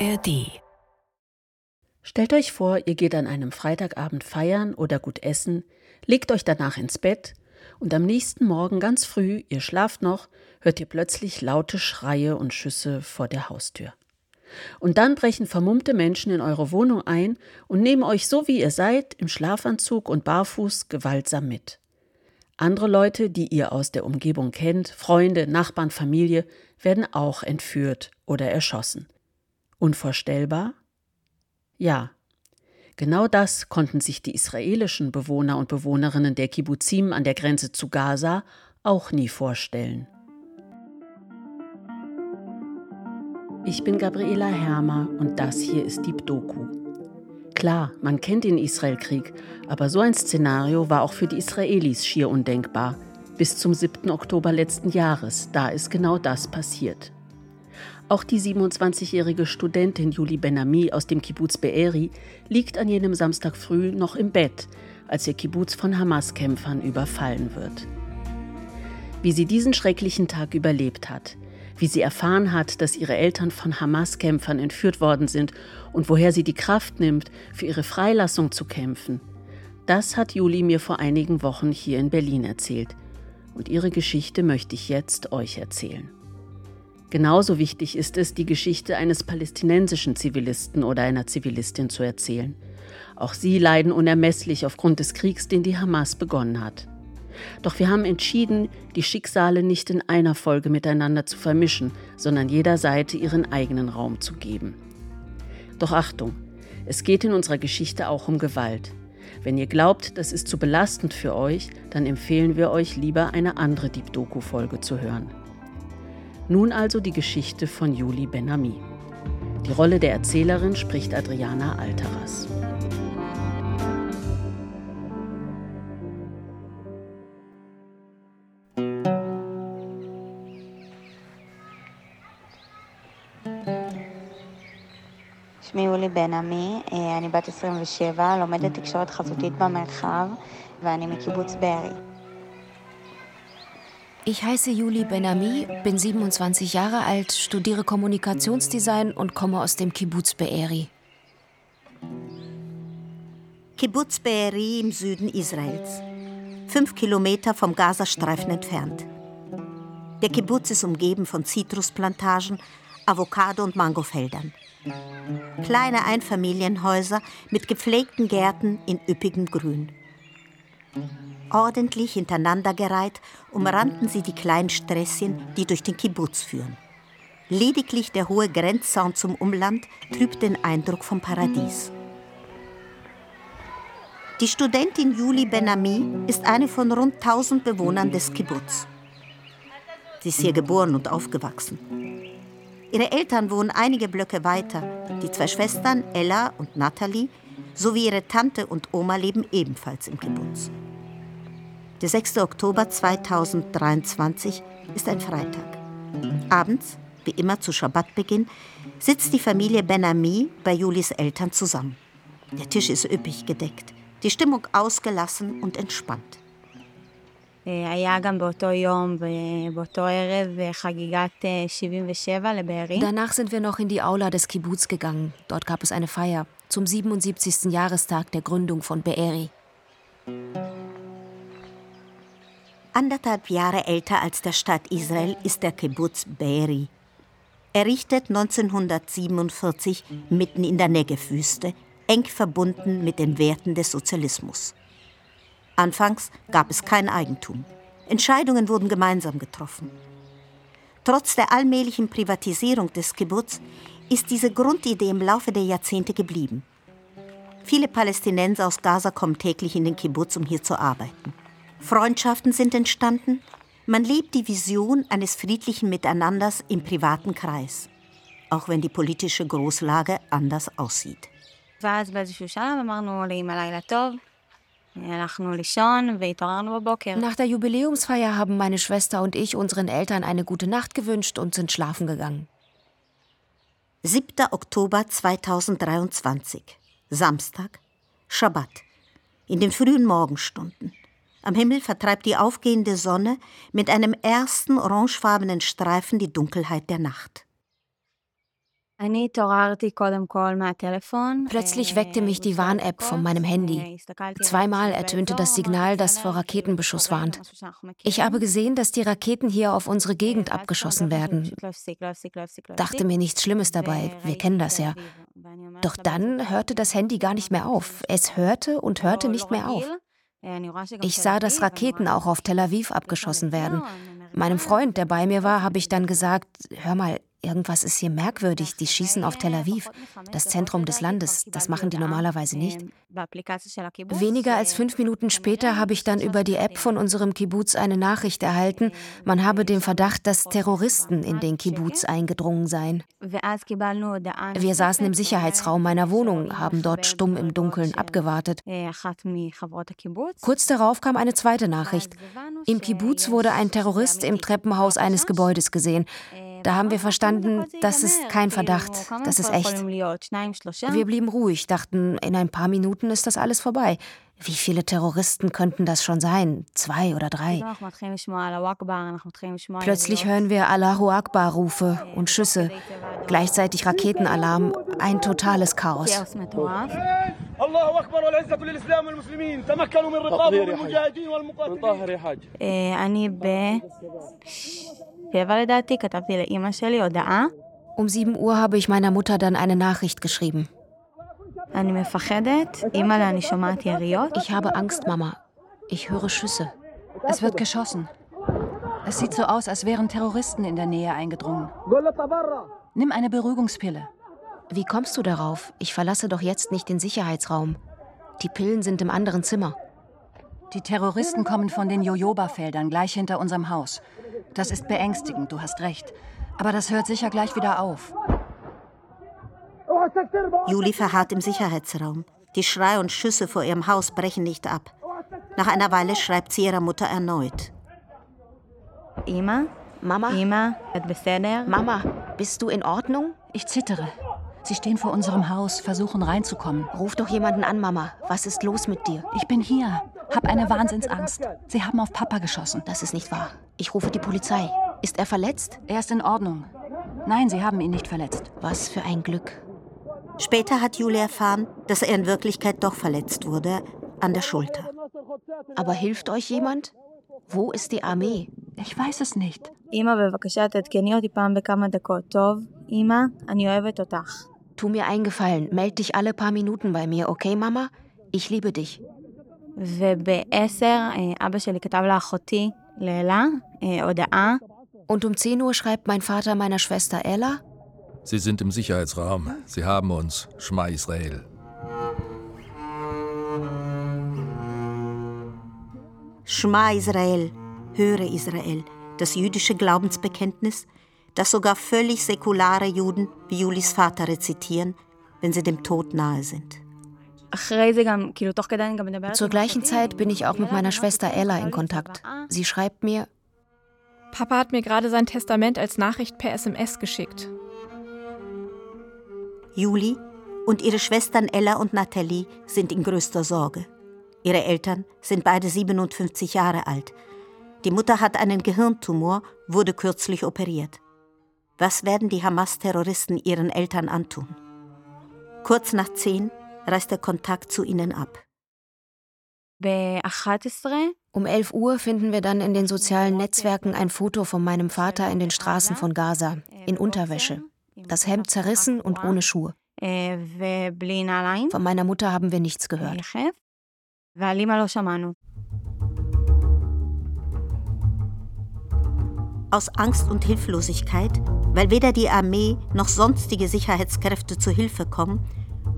ARD Stellt euch vor, ihr geht an einem Freitagabend feiern oder gut essen, legt euch danach ins Bett und am nächsten Morgen ganz früh, ihr schlaft noch, hört ihr plötzlich laute Schreie und Schüsse vor der Haustür. Und dann brechen vermummte Menschen in eure Wohnung ein und nehmen euch so wie ihr seid, im Schlafanzug und barfuß, gewaltsam mit. Andere Leute, die ihr aus der Umgebung kennt, Freunde, Nachbarn, Familie, werden auch entführt oder erschossen. Unvorstellbar? Ja. Genau das konnten sich die israelischen Bewohner und Bewohnerinnen der Kibbuzim an der Grenze zu Gaza auch nie vorstellen. Ich bin Gabriela Hermer und das hier ist Deep Doku. Klar, man kennt den Israelkrieg, aber so ein Szenario war auch für die Israelis schier undenkbar. Bis zum 7. Oktober letzten Jahres, da ist genau das passiert. Auch die 27-jährige Studentin Juli Benami aus dem Kibbutz Be'eri liegt an jenem Samstag früh noch im Bett, als ihr Kibbutz von Hamas-Kämpfern überfallen wird. Wie sie diesen schrecklichen Tag überlebt hat, wie sie erfahren hat, dass ihre Eltern von Hamas-Kämpfern entführt worden sind und woher sie die Kraft nimmt, für ihre Freilassung zu kämpfen. Das hat Juli mir vor einigen Wochen hier in Berlin erzählt. Und ihre Geschichte möchte ich jetzt euch erzählen. Genauso wichtig ist es, die Geschichte eines palästinensischen Zivilisten oder einer Zivilistin zu erzählen. Auch sie leiden unermesslich aufgrund des Kriegs, den die Hamas begonnen hat. Doch wir haben entschieden, die Schicksale nicht in einer Folge miteinander zu vermischen, sondern jeder Seite ihren eigenen Raum zu geben. Doch Achtung, es geht in unserer Geschichte auch um Gewalt. Wenn ihr glaubt, das ist zu belastend für euch, dann empfehlen wir euch lieber eine andere Deep Doku-Folge zu hören. Nun also die Geschichte von Juli Benami. Die Rolle der Erzählerin spricht Adriana Alteras. שמי יולי בן עמי, אני בת 27, לומדת תקשורת חזותית במרחב, ואני מקיבוץ בארי. Ich heiße Juli Benami, bin 27 Jahre alt, studiere Kommunikationsdesign und komme aus dem Kibbutz Be'eri. Kibbutz Be'eri im Süden Israels. Fünf Kilometer vom Gazastreifen entfernt. Der Kibbutz ist umgeben von Zitrusplantagen, Avocado- und Mangofeldern. Kleine Einfamilienhäuser mit gepflegten Gärten in üppigem Grün. Ordentlich hintereinandergereiht umrannten sie die kleinen Sträßchen, die durch den Kibbutz führen. Lediglich der hohe Grenzzaun zum Umland trübt den Eindruck vom Paradies. Die Studentin Juli Benami ist eine von rund 1000 Bewohnern des Kibbutz. Sie ist hier geboren und aufgewachsen. Ihre Eltern wohnen einige Blöcke weiter. Die zwei Schwestern, Ella und Natalie, sowie ihre Tante und Oma leben ebenfalls im Kibbutz. Der 6. Oktober 2023 ist ein Freitag. Abends, wie immer zu Schabbatbeginn, sitzt die Familie Benami bei Julis Eltern zusammen. Der Tisch ist üppig gedeckt, die Stimmung ausgelassen und entspannt. Danach sind wir noch in die Aula des Kibbuz gegangen. Dort gab es eine Feier zum 77. Jahrestag der Gründung von Be'eri. Anderthalb Jahre älter als der Stadt Israel ist der Kibbutz Be'eri. Errichtet 1947 mitten in der Negev-Wüste, eng verbunden mit den Werten des Sozialismus. Anfangs gab es kein Eigentum. Entscheidungen wurden gemeinsam getroffen. Trotz der allmählichen Privatisierung des Kibbutz ist diese Grundidee im Laufe der Jahrzehnte geblieben. Viele Palästinenser aus Gaza kommen täglich in den Kibbutz, um hier zu arbeiten. Freundschaften sind entstanden. Man lebt die Vision eines friedlichen Miteinanders im privaten Kreis, auch wenn die politische Großlage anders aussieht. Nach der Jubiläumsfeier haben meine Schwester und ich unseren Eltern eine gute Nacht gewünscht und sind schlafen gegangen. 7. Oktober 2023, Samstag, Schabbat, in den frühen Morgenstunden. Am Himmel vertreibt die aufgehende Sonne mit einem ersten orangefarbenen Streifen die Dunkelheit der Nacht. Plötzlich weckte mich die Warn-App von meinem Handy. Zweimal ertönte das Signal, das vor Raketenbeschuss warnt. Ich habe gesehen, dass die Raketen hier auf unsere Gegend abgeschossen werden. Dachte mir nichts Schlimmes dabei, wir kennen das ja. Doch dann hörte das Handy gar nicht mehr auf. Es hörte und hörte nicht mehr auf. Ich sah, dass Raketen auch auf Tel Aviv abgeschossen werden. Meinem Freund, der bei mir war, habe ich dann gesagt, hör mal, Irgendwas ist hier merkwürdig. Die schießen auf Tel Aviv, das Zentrum des Landes. Das machen die normalerweise nicht. Weniger als fünf Minuten später habe ich dann über die App von unserem Kibbutz eine Nachricht erhalten, man habe den Verdacht, dass Terroristen in den Kibbutz eingedrungen seien. Wir saßen im Sicherheitsraum meiner Wohnung, haben dort stumm im Dunkeln abgewartet. Kurz darauf kam eine zweite Nachricht. Im Kibbutz wurde ein Terrorist im Treppenhaus eines Gebäudes gesehen. Da haben wir verstanden, das ist kein Verdacht, das ist echt. Wir blieben ruhig, dachten, in ein paar Minuten ist das alles vorbei. Wie viele Terroristen könnten das schon sein? Zwei oder drei? Plötzlich hören wir Allahu Akbar-Rufe und Schüsse, gleichzeitig Raketenalarm, ein totales Chaos. Um 7 Uhr habe ich meiner Mutter dann eine Nachricht geschrieben. Ich habe Angst, Mama. Ich höre Schüsse. Es wird geschossen. Es sieht so aus, als wären Terroristen in der Nähe eingedrungen. Nimm eine Beruhigungspille. Wie kommst du darauf? Ich verlasse doch jetzt nicht den Sicherheitsraum. Die Pillen sind im anderen Zimmer. Die Terroristen kommen von den Jojoba-Feldern gleich hinter unserem Haus. Das ist beängstigend, du hast recht. Aber das hört sicher gleich wieder auf. Juli verharrt im Sicherheitsraum. Die Schreie und Schüsse vor ihrem Haus brechen nicht ab. Nach einer Weile schreibt sie ihrer Mutter erneut. Ima? Mama? Ima? Mama, bist du in Ordnung? Ich zittere. Sie stehen vor unserem Haus, versuchen reinzukommen. Ruf doch jemanden an, Mama. Was ist los mit dir? Ich bin hier. Hab eine Wahnsinnsangst. Sie haben auf Papa geschossen. Das ist nicht wahr. Ich rufe die Polizei. Ist er verletzt? Er ist in Ordnung. Nein, Sie haben ihn nicht verletzt. Was für ein Glück. Später hat Julia erfahren, dass er in Wirklichkeit doch verletzt wurde, an der Schulter. Aber hilft euch jemand? Wo ist die Armee? Ich weiß es nicht. Tu mir einen Gefallen, meld dich alle paar Minuten bei mir, okay, Mama? Ich liebe dich. Und um 10 Uhr schreibt mein Vater meiner Schwester Ella. Sie sind im Sicherheitsraum. Sie haben uns. Schma Israel. Schma Israel, höre Israel, das jüdische Glaubensbekenntnis, das sogar völlig säkulare Juden wie Julis Vater rezitieren, wenn sie dem Tod nahe sind. Zur gleichen Zeit bin ich auch mit meiner Schwester Ella in Kontakt. Sie schreibt mir, Papa hat mir gerade sein Testament als Nachricht per SMS geschickt. Juli und ihre Schwestern Ella und Nathalie sind in größter Sorge. Ihre Eltern sind beide 57 Jahre alt. Die Mutter hat einen Gehirntumor, wurde kürzlich operiert. Was werden die Hamas-Terroristen ihren Eltern antun? Kurz nach zehn reißt der Kontakt zu ihnen ab. Um 11 Uhr finden wir dann in den sozialen Netzwerken ein Foto von meinem Vater in den Straßen von Gaza, in Unterwäsche. Das Hemd zerrissen und ohne Schuhe. Von meiner Mutter haben wir nichts gehört. Aus Angst und Hilflosigkeit, weil weder die Armee noch sonstige Sicherheitskräfte zu Hilfe kommen,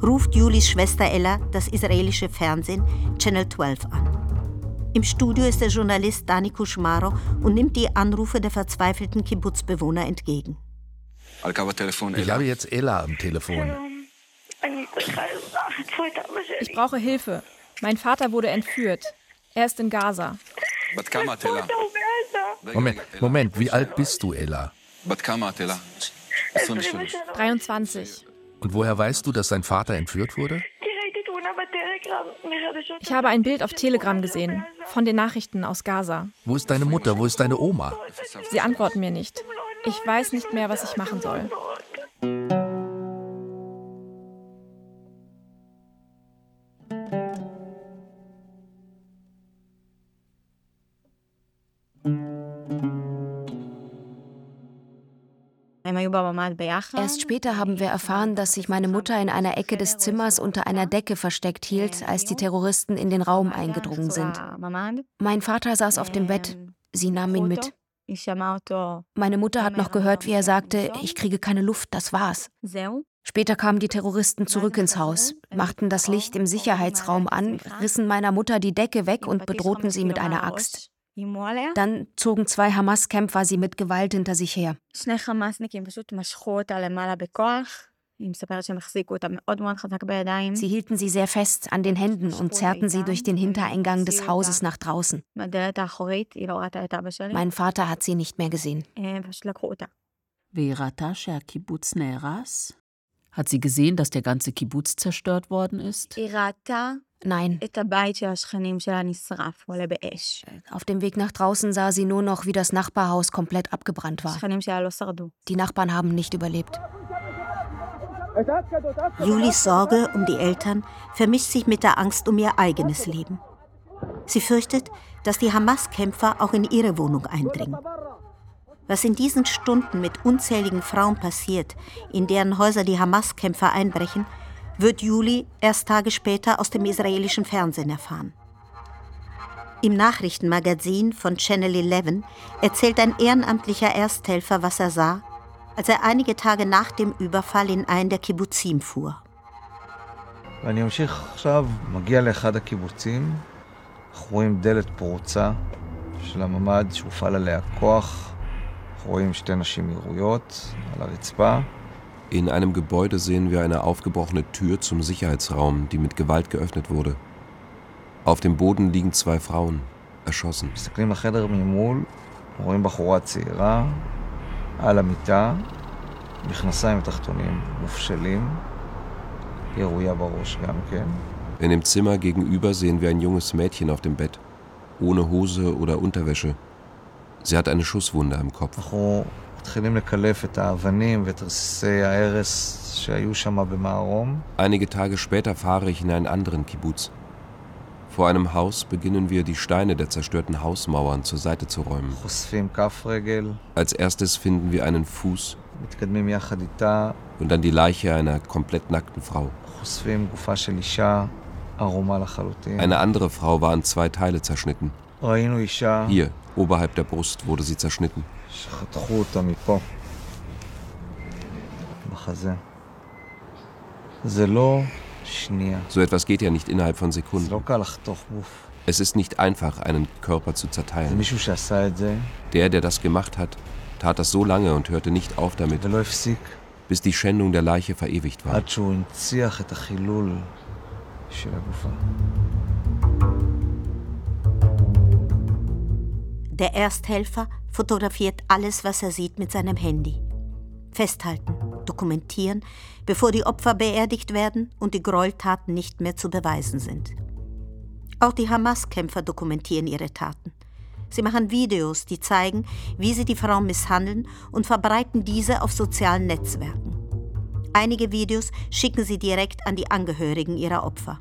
ruft Julis Schwester Ella das israelische Fernsehen Channel 12 an. Im Studio ist der Journalist Dani Kushmaro und nimmt die Anrufe der verzweifelten Kibbutzbewohner entgegen. Ich habe jetzt Ella am Telefon. Ich brauche Hilfe. Mein Vater wurde entführt. Er ist in Gaza. Moment, Moment, wie alt bist du, Ella? 23. Und woher weißt du, dass dein Vater entführt wurde? Ich habe ein Bild auf Telegram gesehen, von den Nachrichten aus Gaza. Wo ist deine Mutter? Wo ist deine Oma? Sie antworten mir nicht. Ich weiß nicht mehr, was ich machen soll. Erst später haben wir erfahren, dass sich meine Mutter in einer Ecke des Zimmers unter einer Decke versteckt hielt, als die Terroristen in den Raum eingedrungen sind. Mein Vater saß auf dem Bett. Sie nahm ihn mit. Meine Mutter hat noch gehört, wie er sagte, ich kriege keine Luft, das war's. Später kamen die Terroristen zurück ins Haus, machten das Licht im Sicherheitsraum an, rissen meiner Mutter die Decke weg und bedrohten sie mit einer Axt. Dann zogen zwei Hamas-Kämpfer sie mit Gewalt hinter sich her. Sie hielten sie sehr fest an den Händen und zerrten sie durch den Hintereingang des Hauses nach draußen. Mein Vater hat sie nicht mehr gesehen. Hat sie gesehen, dass der ganze Kibbutz zerstört worden ist? Nein. Auf dem Weg nach draußen sah sie nur noch, wie das Nachbarhaus komplett abgebrannt war. Die Nachbarn haben nicht überlebt. Julis Sorge um die Eltern vermischt sich mit der Angst um ihr eigenes Leben. Sie fürchtet, dass die Hamas-Kämpfer auch in ihre Wohnung eindringen. Was in diesen Stunden mit unzähligen Frauen passiert, in deren Häuser die Hamas-Kämpfer einbrechen, wird Juli erst Tage später aus dem israelischen Fernsehen erfahren. Im Nachrichtenmagazin von Channel 11 erzählt ein ehrenamtlicher Ersthelfer, was er sah, als er einige Tage nach dem Überfall in einen der Kibbuzim fuhr. ואני אמשיך עכשיו, מגיע לאחד הקיבוצים, אנחנו רואים דלת פרוצה של הממ"ד שהופעל עליה כוח, אנחנו רואים שתי נשים ירויות על הרצפה. In einem Gebäude sehen wir eine aufgebrochene Tür zum Sicherheitsraum, die mit Gewalt geöffnet wurde. Auf dem Boden liegen zwei Frauen, erschossen. מסתכלים לחדר ממול, רואים בחורה צעירה, על המיטה, מכנסיים תחתונים מופשלים, ירויה בראש גם כן. In dem Zimmer gegenüber sehen wir ein junges Mädchen auf dem Bett, ohne Hose oder Unterwäsche. Sie hat eine Schusswunde am Kopf. אנחנו מתחילים לקלף את האבנים ואת רסיסי ההרס שהיו שם במערום. Einige Tage später fahre ich in einen anderen Kibbutz. Vor einem Haus beginnen wir, die Steine der zerstörten Hausmauern zur Seite zu räumen. Als erstes finden wir einen Fuß und dann die Leiche einer komplett nackten Frau. Eine andere Frau war in zwei Teile zerschnitten. Hier, oberhalb der Brust, wurde sie zerschnitten. So etwas geht ja nicht innerhalb von Sekunden. Es ist nicht einfach, einen Körper zu zerteilen. Der, der das gemacht hat, tat das so lange und hörte nicht auf damit, bis die Schändung der Leiche verewigt war. Der Ersthelfer fotografiert alles, was er sieht, mit seinem Handy. Festhalten, dokumentieren, bevor die Opfer beerdigt werden und die Gräueltaten nicht mehr zu beweisen sind. Auch die Hamas-Kämpfer dokumentieren ihre Taten. Sie machen Videos, die zeigen, wie sie die Frauen misshandeln und verbreiten diese auf sozialen Netzwerken. Einige Videos schicken sie direkt an die Angehörigen ihrer Opfer.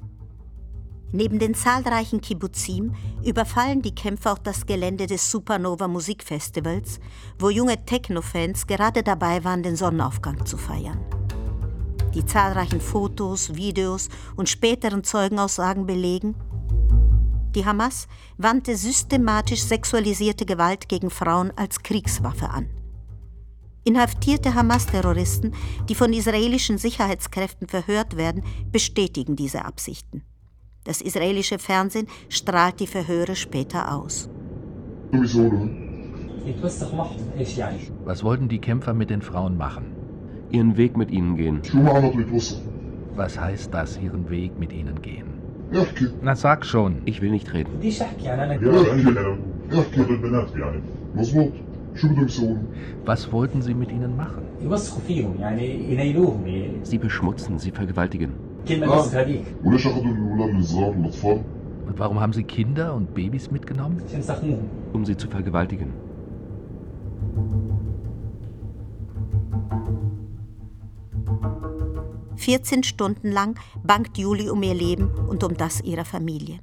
Neben den zahlreichen Kibbuzim überfallen die Kämpfer auch das Gelände des Supernova Musikfestivals, wo junge Techno-Fans gerade dabei waren, den Sonnenaufgang zu feiern. Die zahlreichen Fotos, Videos und späteren Zeugenaussagen belegen, die Hamas wandte systematisch sexualisierte Gewalt gegen Frauen als Kriegswaffe an. Inhaftierte Hamas-Terroristen, die von israelischen Sicherheitskräften verhört werden, bestätigen diese Absichten. Das israelische Fernsehen strahlt die Verhöre später aus. Was wollten die Kämpfer mit den Frauen machen? Ihren Weg mit ihnen gehen. Was heißt das, ihren Weg mit ihnen gehen? Na sag schon. Ich will nicht reden. Was wollten sie mit ihnen machen? Sie beschmutzen, sie vergewaltigen. Und warum haben sie Kinder und Babys mitgenommen? um sie zu vergewaltigen. – 14 Stunden lang bangt Juli um ihr Leben und um das ihrer Familie.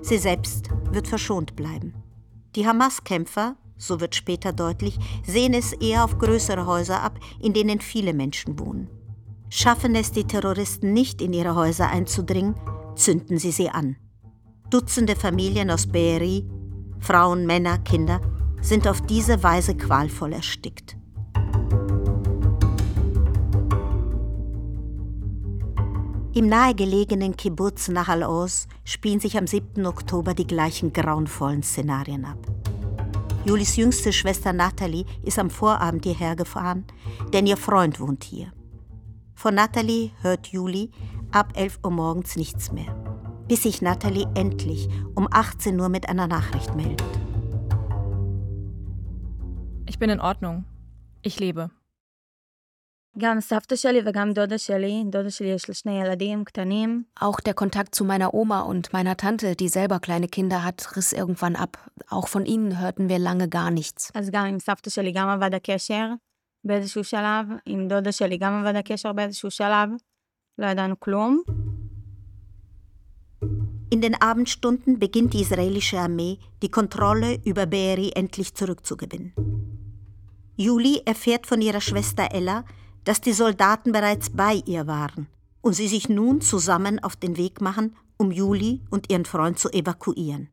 Sie selbst wird verschont bleiben. Die Hamas-Kämpfer, so wird später deutlich, sehen es eher auf größere Häuser ab, in denen viele Menschen wohnen. Schaffen es die Terroristen nicht, in ihre Häuser einzudringen, zünden sie sie an. Dutzende Familien aus Beeri, Frauen, Männer, Kinder, sind auf diese Weise qualvoll erstickt. Im nahegelegenen Kibbutz Nahal Oz spielen sich am 7. Oktober die gleichen grauenvollen Szenarien ab. Julis jüngste Schwester Natalie ist am Vorabend hierher gefahren, denn ihr Freund wohnt hier. Von Natalie hört Juli ab 11 Uhr morgens nichts mehr, bis sich Natalie endlich um 18 Uhr mit einer Nachricht meldet. Ich bin in Ordnung. Ich lebe. Auch der Kontakt zu meiner Oma und meiner Tante, die selber kleine Kinder hat, riss irgendwann ab. Auch von ihnen hörten wir lange gar nichts. באיזשהו שלב, עם דודה שלי גם עבד הקשר באיזשהו שלב, לא ידענו כלום. In den Abendstunden beginnt die israelische Armee, die Kontrolle über Beeri endlich zurückzugewinnen. Juli erfährt von ihrer Schwester Ella, dass die Soldaten bereits bei ihr waren und sie sich nun zusammen auf den Weg machen, um Juli und ihren Freund zu evakuieren.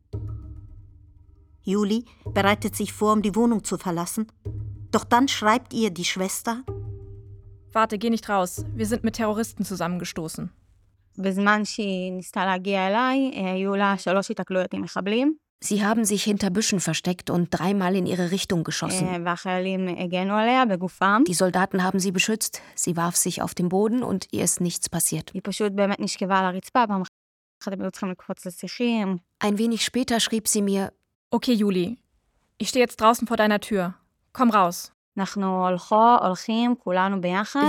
Juli bereitet sich vor, um die Wohnung zu verlassen doch dann schreibt ihr die Schwester: Warte, geh nicht raus. Wir sind mit Terroristen zusammengestoßen. Sie haben sich hinter Büschen versteckt und dreimal in ihre Richtung geschossen. Die Soldaten haben sie beschützt. Sie warf sich auf den Boden und ihr ist nichts passiert. Ein wenig später schrieb sie mir: Okay, Juli, ich stehe jetzt draußen vor deiner Tür. Komm raus.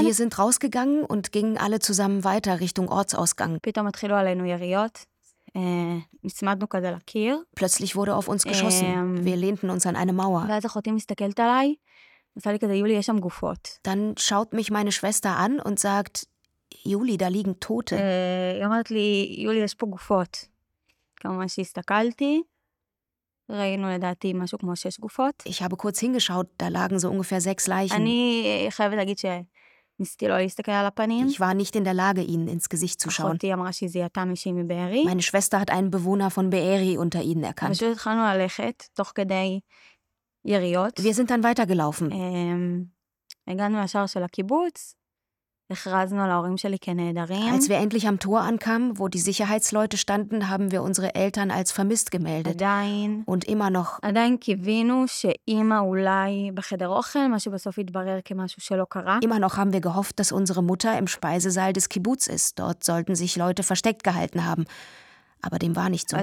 Wir sind rausgegangen und gingen alle zusammen weiter Richtung Ortsausgang. Plötzlich wurde auf uns geschossen. Wir lehnten uns an eine Mauer. Dann schaut mich meine Schwester an und sagt, Juli, da liegen Tote. Ich habe kurz hingeschaut, da lagen so ungefähr sechs Leichen. Ich war nicht in der Lage, ihnen ins Gesicht zu schauen. Meine Schwester hat einen Bewohner von Beeri unter ihnen erkannt. Wir sind dann weitergelaufen. Als wir endlich am Tor ankamen, wo die Sicherheitsleute standen, haben wir unsere Eltern als vermisst gemeldet. Und immer noch. Immer noch haben wir gehofft, dass unsere Mutter im Speisesaal des Kibbutz ist. Dort sollten sich Leute versteckt gehalten haben. Aber dem war nicht so.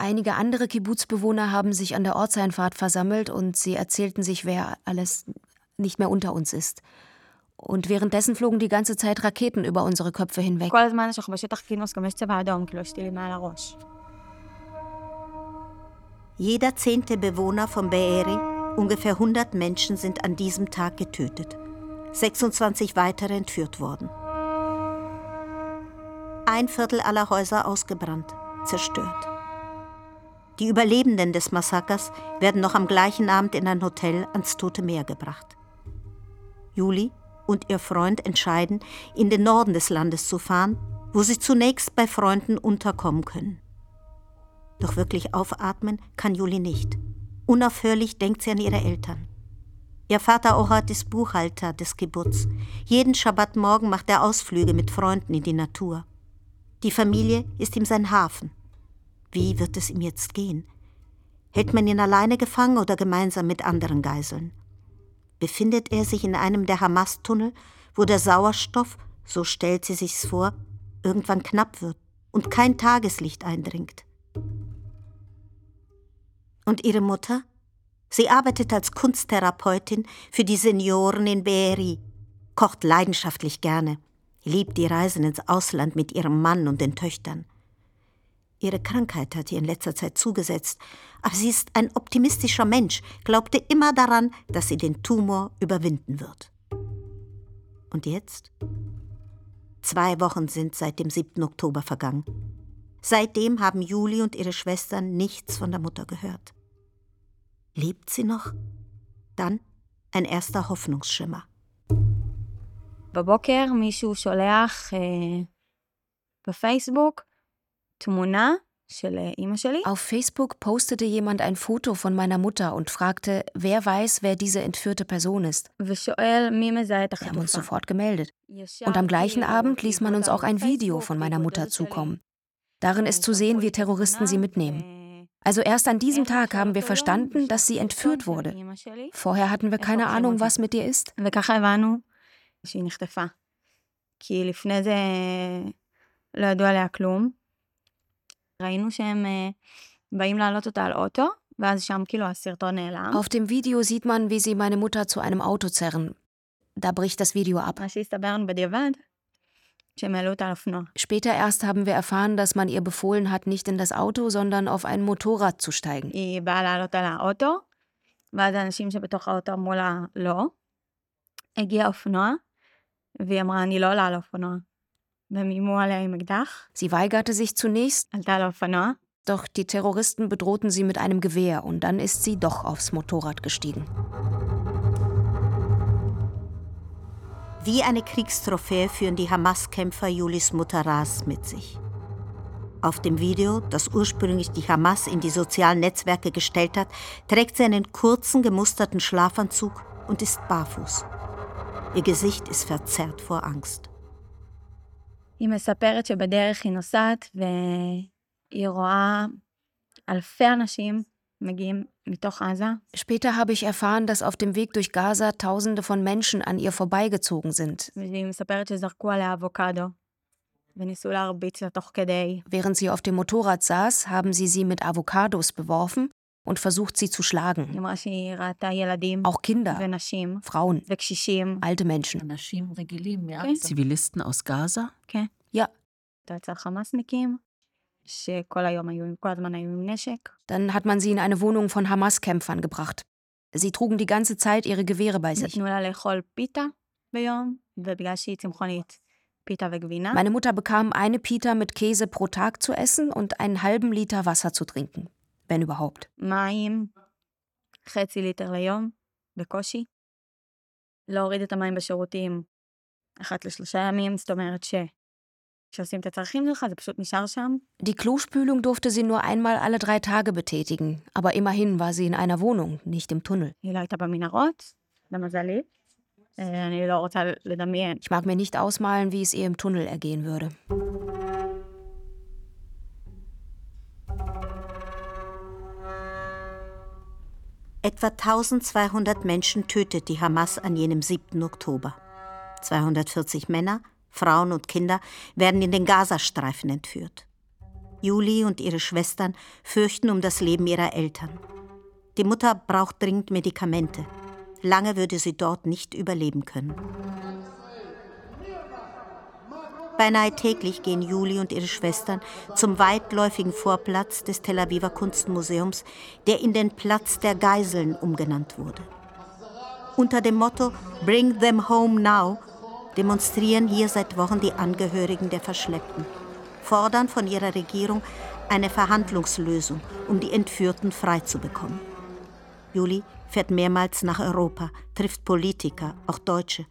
Einige andere Kibbutzbewohner haben sich an der Ortseinfahrt versammelt und sie erzählten sich, wer alles nicht mehr unter uns ist. Und währenddessen flogen die ganze Zeit Raketen über unsere Köpfe hinweg. Jeder zehnte Bewohner von Be'eri, ungefähr 100 Menschen, sind an diesem Tag getötet. 26 weitere entführt worden. Ein Viertel aller Häuser ausgebrannt zerstört. Die Überlebenden des Massakers werden noch am gleichen Abend in ein Hotel ans Tote Meer gebracht. Juli und ihr Freund entscheiden, in den Norden des Landes zu fahren, wo sie zunächst bei Freunden unterkommen können. Doch wirklich aufatmen kann Juli nicht. Unaufhörlich denkt sie an ihre Eltern. Ihr Vater Ohad ist Buchhalter des Kibbutz. Jeden Schabbatmorgen macht er Ausflüge mit Freunden in die Natur. Die Familie ist ihm sein Hafen. Wie wird es ihm jetzt gehen? Hält man ihn alleine gefangen oder gemeinsam mit anderen Geiseln? Befindet er sich in einem der Hamas-Tunnel, wo der Sauerstoff, so stellt sie sich's vor, irgendwann knapp wird und kein Tageslicht eindringt? Und ihre Mutter? Sie arbeitet als Kunsttherapeutin für die Senioren in Beeri, kocht leidenschaftlich gerne, liebt die Reisen ins Ausland mit ihrem Mann und den Töchtern. Ihre Krankheit hat ihr in letzter Zeit zugesetzt, aber sie ist ein optimistischer Mensch, glaubte immer daran, dass sie den Tumor überwinden wird. Und jetzt? Zwei Wochen sind seit dem 7. Oktober vergangen. Seitdem haben Juli und ihre Schwestern nichts von der Mutter gehört. Lebt sie noch? Dann ein erster Hoffnungsschimmer. בבוקר מישהו שולח אה, בפייסבוק תמונה Auf Facebook postete jemand ein Foto von meiner Mutter und fragte, wer weiß, wer diese entführte Person ist. Wir haben uns sofort gemeldet. Und am gleichen Abend ließ man uns auch ein Video von meiner Mutter zukommen. Darin ist zu sehen, wie Terroristen sie mitnehmen. Also erst an diesem Tag haben wir verstanden, dass sie entführt wurde. Vorher hatten wir keine Ahnung, was mit ihr ist. כי לפני זה לא ידעו עליה כלום. ראינו שהם באים להעלות אותה על אוטו, ואז שם כאילו הסרטון נעלם. Auf dem Video sieht man, wie sie meine Mutter zu einem Auto zerren. Da bricht das Video ab. מה שהסתבר בדיעבד, שהם העלו אותה על אופנוע. Später erst haben wir erfahren, dass man ihr befohlen hat, nicht in das Auto, sondern auf ein Motorrad zu steigen. היא באה לעלות על האוטו, ואז האנשים שבתוך האוטו אמרו לה לא. הגיע אופנוע, והיא אמרה, אני לא עולה על אופנוע. Sie weigerte sich zunächst, doch die Terroristen bedrohten sie mit einem Gewehr und dann ist sie doch aufs Motorrad gestiegen. Wie eine Kriegstrophäe führen die Hamas-Kämpfer Julis Mutter Ras mit sich. Auf dem Video, das ursprünglich die Hamas in die sozialen Netzwerke gestellt hat, trägt sie einen kurzen, gemusterten Schlafanzug und ist barfuß. Ihr Gesicht ist verzerrt vor Angst. היא מספרת שבדרך היא נוסעת והיא רואה אלפי אנשים מגיעים מתוך עזה. Später habe ich erfahren, dass auf dem Weg durch Gaza Tausende von Menschen an ihr vorbeigezogen sind. והיא מספרת שזרקו עליה אבוקדו. וניסו להרביץ לה תוך כדי. Während sie auf dem Motorrad saß, haben sie sie mit Avocados beworfen und versucht, sie zu schlagen. Auch Kinder, Frauen, alte Menschen. Zivilisten aus Gaza? Ja. Dann hat man sie in eine Wohnung von Hamas-Kämpfern gebracht. Sie trugen die ganze Zeit ihre Gewehre bei sich. Meine Mutter bekam eine Pita mit Käse pro Tag zu essen und einen halben Liter Wasser zu trinken wenn überhaupt. מים, חצי ליטר ליום, בקושי. להוריד את המים בשירותים אחת לשלושה ימים, זאת אומרת ש... כשעושים את הצרכים שלך, זה פשוט נשאר שם. Die Klospülung durfte sie nur einmal alle drei Tage betätigen, aber immerhin war sie in einer Wohnung, nicht im Tunnel. היא לא הייתה במנהרות, למזלי. אני לא רוצה לדמיין. Ich mag mir nicht ausmalen, wie es ihr im Tunnel ergehen würde. Etwa 1200 Menschen tötet die Hamas an jenem 7. Oktober. 240 Männer, Frauen und Kinder werden in den Gazastreifen entführt. Juli und ihre Schwestern fürchten um das Leben ihrer Eltern. Die Mutter braucht dringend Medikamente. Lange würde sie dort nicht überleben können. Beinahe täglich gehen Juli und ihre Schwestern zum weitläufigen Vorplatz des Tel Aviver Kunstmuseums, der in den Platz der Geiseln umgenannt wurde. Unter dem Motto Bring them home now demonstrieren hier seit Wochen die Angehörigen der Verschleppten, fordern von ihrer Regierung eine Verhandlungslösung, um die Entführten freizubekommen. Juli fährt mehrmals nach Europa, trifft Politiker, auch Deutsche,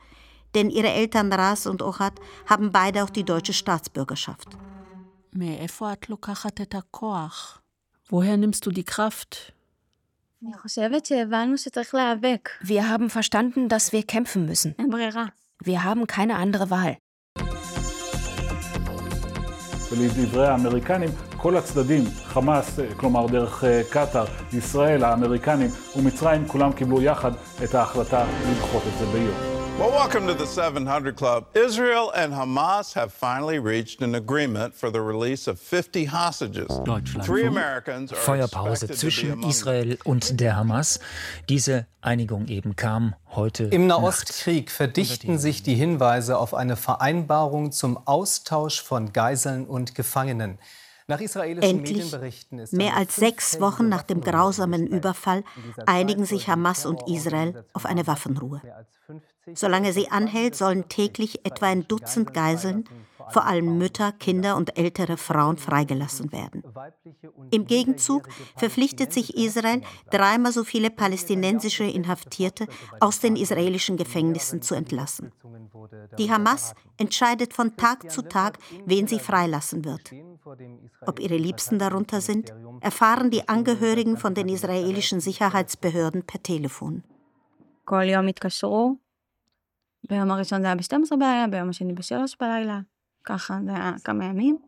denn ihre Eltern Ras und Ochat haben beide auch die deutsche Staatsbürgerschaft. Woher nimmst du die Kraft? Wir haben verstanden, dass wir kämpfen müssen. Wir haben keine andere Wahl. ולדברי האמריקנים, כל הצדדים, חמאס, כלומר דרך קטאר, ישראל, האמריקנים ומצרים, כולם קיבלו יחד את ההחלטה לדחות את זה ביום. Well, welcome to the 700 Club. Israel and Hamas have finally reached an agreement for the release of 50 hostages. Three Americans are Feuerpause zwischen Israel und der Hamas. Diese Einigung eben kam heute. Im Nahostkrieg verdichten sich die Hinweise auf eine Vereinbarung zum Austausch von Geiseln und Gefangenen. Endlich, mehr als sechs Wochen nach dem grausamen Überfall, einigen sich Hamas und Israel auf eine Waffenruhe. Solange sie anhält, sollen täglich etwa ein Dutzend Geiseln, vor allem Mütter, Kinder und ältere Frauen, freigelassen werden. Im Gegenzug verpflichtet sich Israel, dreimal so viele palästinensische Inhaftierte aus den israelischen Gefängnissen zu entlassen. Die Hamas entscheidet von Tag zu Tag, wen sie freilassen wird. Ob ihre Liebsten darunter sind, erfahren die Angehörigen von den israelischen Sicherheitsbehörden per Telefon. ביום הראשון זה היה ב-12 בלילה, ביום השני ב-3 בלילה, ככה זה היה כמה ימים,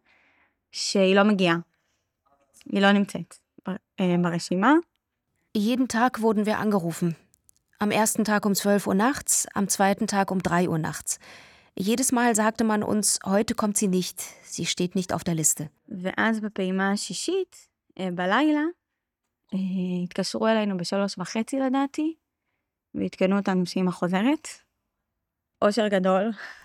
שהיא לא מגיעה. היא לא נמצאת ברשימה. Jeden Tag wurden wir angerufen. Am ersten Tag um 12 Uhr nachts, am zweiten Tag um 3 Uhr nachts. Jedes Mal sagte man uns, heute kommt sie nicht, sie steht nicht auf der Liste. ואז בפעימה השישית, בלילה, התקשרו אלינו בשלוש וחצי לדעתי, ועדכנו אותנו שאמא חוזרת.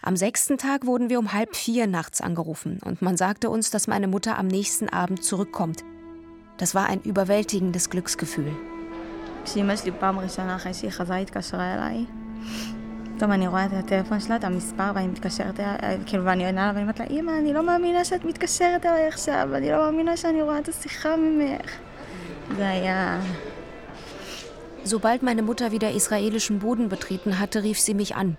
Am sechsten Tag wurden wir um halb vier nachts angerufen und man sagte uns, dass meine Mutter am nächsten Abend zurückkommt. Das war ein überwältigendes Glücksgefühl. פתאום אני רואה את הטלפון שלה, את המספר, ואני מתקשרת אליה, כאילו, ואני עונה לה, ואני אומרת לה, אמא, אני לא מאמינה שאת מתקשרת אליי עכשיו, אני לא מאמינה שאני רואה את השיחה ממך. זה היה... Sobald meine Mutter wieder israelischen Boden betreten hatte, rief sie mich an.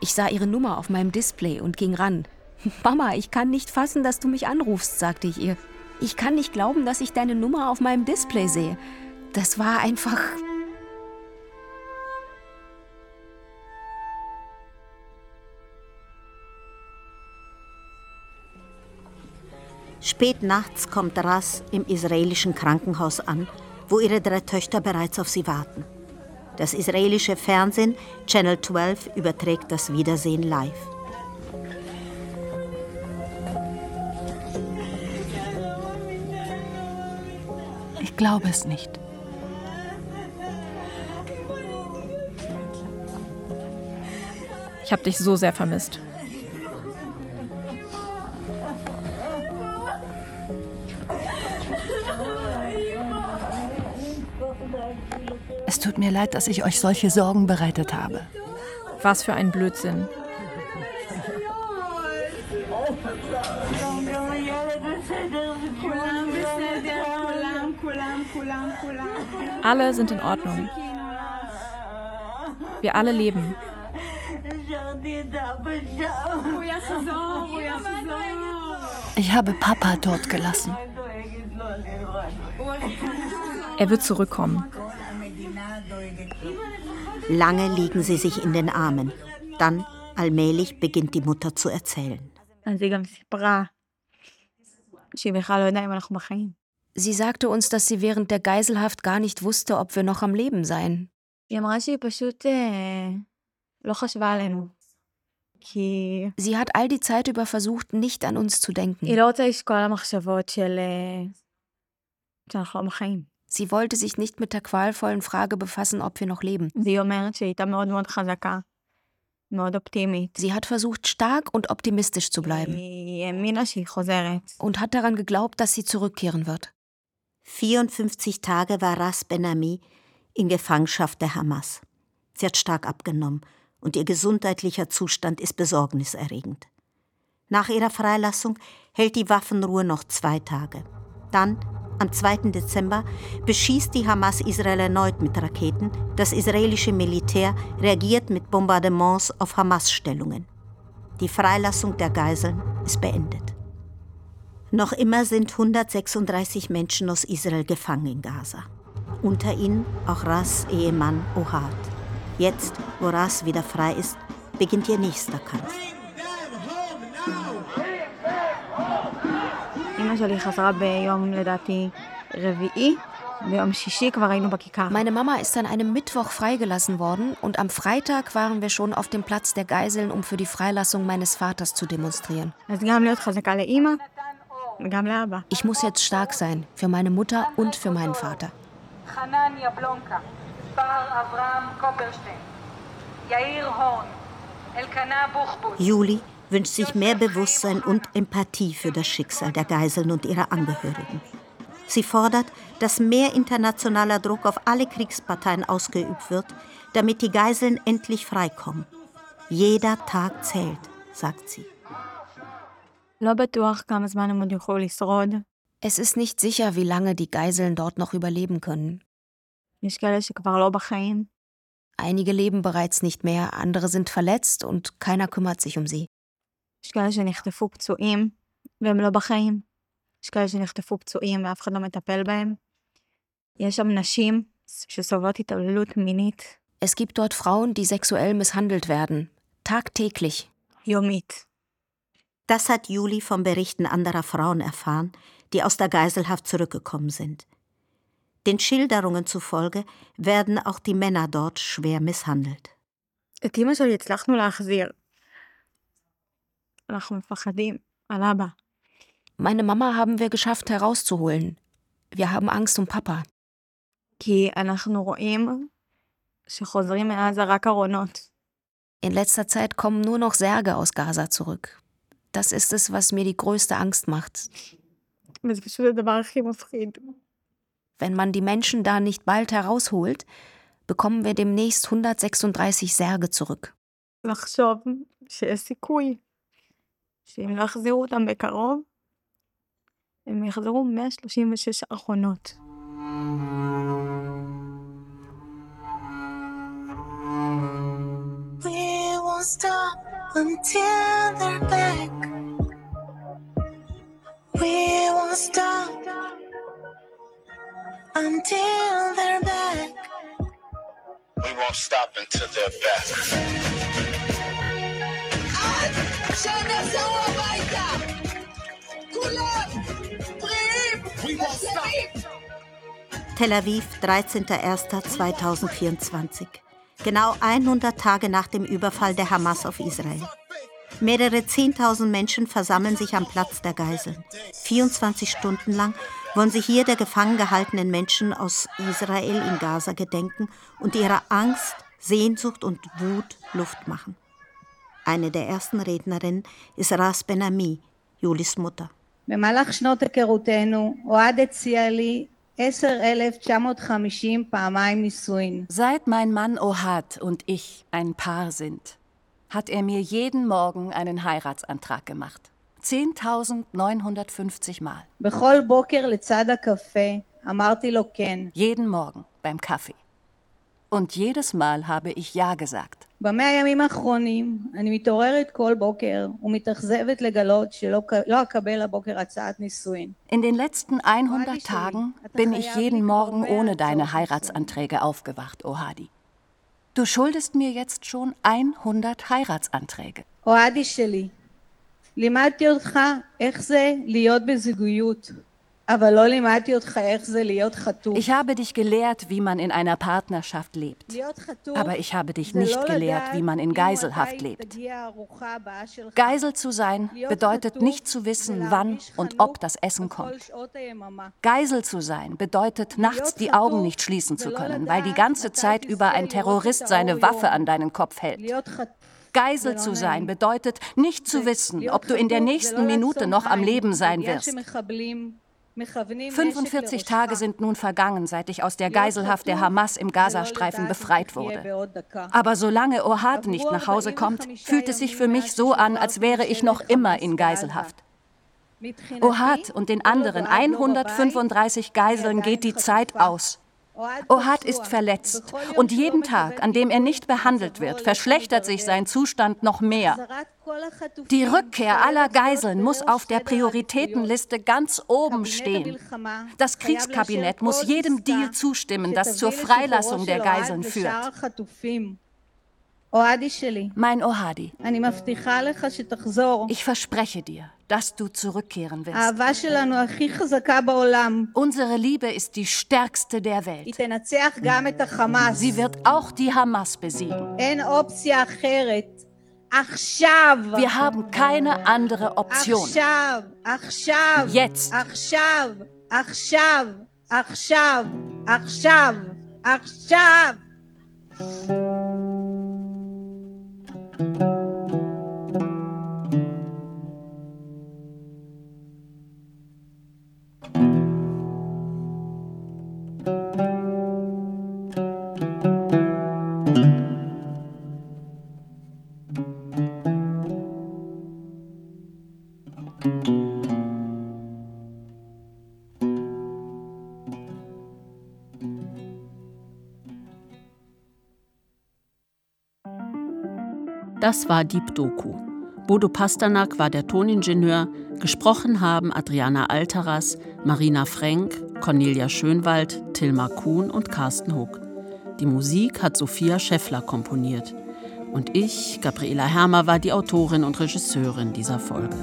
Ich sah ihre Nummer auf meinem Display und ging ran. Mama, ich kann nicht fassen, dass du mich anrufst, sagte ich ihr. Ich kann nicht glauben, dass ich deine Nummer auf meinem Display sehe. Das war einfach. Spät nachts kommt Ras im israelischen Krankenhaus an, wo ihre drei Töchter bereits auf sie warten. Das israelische Fernsehen Channel 12 überträgt das Wiedersehen live. Ich glaube es nicht. Ich habe dich so sehr vermisst. Tut mir leid, dass ich euch solche Sorgen bereitet habe. Was für ein Blödsinn. Alle sind in Ordnung. Wir alle leben. Ich habe Papa dort gelassen. Er wird zurückkommen. Lange liegen sie sich in den Armen. Dann, allmählich, beginnt die Mutter zu erzählen. Sie sagte uns, dass sie während der Geiselhaft gar nicht wusste, ob wir noch am Leben seien. Sie hat all die Zeit über versucht, nicht an uns zu denken. Sie wollte sich nicht mit der qualvollen Frage befassen, ob wir noch leben. Sie hat versucht, stark und optimistisch zu bleiben. Und hat daran geglaubt, dass sie zurückkehren wird. 54 Tage war Ras Benami in Gefangenschaft der Hamas. Sie hat stark abgenommen und ihr gesundheitlicher Zustand ist besorgniserregend. Nach ihrer Freilassung hält die Waffenruhe noch zwei Tage. Dann am 2. Dezember beschießt die Hamas Israel erneut mit Raketen. Das israelische Militär reagiert mit Bombardements auf Hamas-Stellungen. Die Freilassung der Geiseln ist beendet. Noch immer sind 136 Menschen aus Israel gefangen in Gaza. Unter ihnen auch Ras Ehemann Ohad. Jetzt, wo Ras wieder frei ist, beginnt ihr nächster Kampf. שלי חזרה ביום, לדעתי, רביעי. Meine Mama ist an einem Mittwoch freigelassen worden und am Freitag waren wir schon auf dem Platz der Geiseln, um für die Freilassung meines Vaters zu demonstrieren. Ich muss jetzt stark sein, für meine Mutter und für meinen Vater. Juli wünscht sich mehr Bewusstsein und Empathie für das Schicksal der Geiseln und ihrer Angehörigen. Sie fordert, dass mehr internationaler Druck auf alle Kriegsparteien ausgeübt wird, damit die Geiseln endlich freikommen. Jeder Tag zählt, sagt sie. Es ist nicht sicher, wie lange die Geiseln dort noch überleben können. Einige leben bereits nicht mehr, andere sind verletzt und keiner kümmert sich um sie. יש כאלה שנחטפו פצועים והם לא בחיים. יש כאלה שנחטפו פצועים ואף אחד לא מטפל בהם. יש שם נשים שסובלות התעללות מינית. Es gibt dort Frauen, die sexuell misshandelt werden. Tagtäglich. יומית. Das hat Juli vom Berichten anderer Frauen erfahren, die aus der Geiselhaft zurückgekommen sind. Den Schilderungen zufolge werden auch die Männer dort schwer misshandelt. את אמא שלי הצלחנו להחזיר. Meine Mama haben wir geschafft herauszuholen. Wir haben Angst um Papa. כי אנחנו רואים שחוזרים מעזה רק ארונות. In letzter Zeit kommen nur noch Särge aus Gaza zurück. Das ist es, was mir die größte Angst macht. וזה פשוט הדבר הכי מפחיד. Wenn man die Menschen da nicht bald herausholt, bekommen wir demnächst 136 Särge zurück. לחשוב שיש סיכוי שאם לא יחזירו אותם בקרוב, הם יחזרו 136 ארונות. We won't stop until they're back. We won't stop until they're back. We won't stop until they're back. שנחזור הביתה! כולם! בריאים! We won't stop. Tel Aviv, 13.01.2024. Genau 100 Tage nach dem Überfall der Hamas auf Israel. Mehrere 10.000 Menschen versammeln sich am Platz der Geiseln. 24 Stunden lang wollen sie hier der gefangen gehaltenen Menschen aus Israel in Gaza gedenken und ihrer Angst, Sehnsucht und Wut Luft machen. Eine der ersten Rednerinnen ist Ras Ben Ami, Julis Mutter. במהלך שנות היכרותנו, אוהד הציע לי 10,950 פעמיים נישואין. Seit mein Mann Ohad und ich ein Paar sind, hat er mir jeden Morgen einen Heiratsantrag gemacht. 10.950 Mal. בכל בוקר לצד הקפה אמרתי לו כן. Jeden Morgen beim Kaffee. Und jedes Mal habe ich Ja gesagt. במאה הימים האחרונים אני מתעוררת כל בוקר ומתאכזבת לגלות שלא לא אקבל הבוקר הצעת נישואין. In den letzten 100 Tagen bin ich jeden Morgen ohne deine Heiratsanträge aufgewacht, Ohadi. Du schuldest mir jetzt schon 100 Heiratsanträge. אוהדי שלי, לימדתי אותך איך זה להיות בזוגיות, Ich habe dich gelehrt, wie man in einer Partnerschaft lebt. Aber ich habe dich nicht gelehrt, wie man in Geiselhaft lebt. Geisel zu sein bedeutet nicht zu wissen, wann und ob das Essen kommt. Geisel zu sein bedeutet nachts die Augen nicht schließen zu können, weil die ganze Zeit über ein Terrorist seine Waffe an deinen Kopf hält. Geisel zu sein bedeutet nicht zu wissen, ob du in der nächsten Minute noch am Leben sein wirst. 45 Tage sind nun vergangen, seit ich aus der Geiselhaft der Hamas im Gazastreifen befreit wurde. Aber solange Ohad nicht nach Hause kommt, fühlt es sich für mich so an, als wäre ich noch immer in Geiselhaft. Ohad und den anderen 135 Geiseln geht die Zeit aus. Ohad ist verletzt und jeden Tag, an dem er nicht behandelt wird, verschlechtert sich sein Zustand noch mehr. Die Rückkehr aller Geiseln muss auf der Prioritätenliste ganz oben stehen. Das Kriegskabinett muss jedem Deal zustimmen, das zur Freilassung der Geiseln führt. החטופים. אוהדי שלי, Mein Ohadi, אני מבטיחה לך שתחזור. ich verspreche dir, dass du zurückkehren wirst. האהבה שלנו הכי חזקה בעולם. Unsere Liebe ist die stärkste der היא Welt. תנצח גם את החמאס. Sie wird auch die Hamas besiegen. אין אופציה אחרת. עכשיו! Wir haben keine andere Option. עכשיו! עכשיו! Jetzt. עכשיו! thank mm -hmm. you Das war Deep Doku. Bodo Pasternak war der Toningenieur, gesprochen haben Adriana Alteras, Marina Frenk, Cornelia Schönwald, Tilma Kuhn und Carsten Huck. Die Musik hat Sophia Scheffler komponiert. Und ich, Gabriela Hermer, war die Autorin und Regisseurin dieser Folge.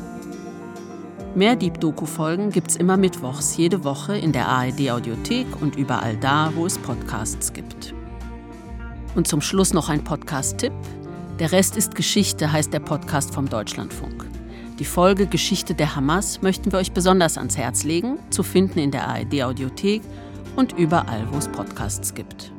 Mehr Deep Doku-Folgen gibt's immer mittwochs, jede Woche in der ARD-Audiothek und überall da, wo es Podcasts gibt. Und zum Schluss noch ein Podcast-Tipp. Der Rest ist Geschichte, heißt der Podcast vom Deutschlandfunk. Die Folge Geschichte der Hamas möchten wir euch besonders ans Herz legen, zu finden in der ARD Audiothek und überall, wo es Podcasts gibt.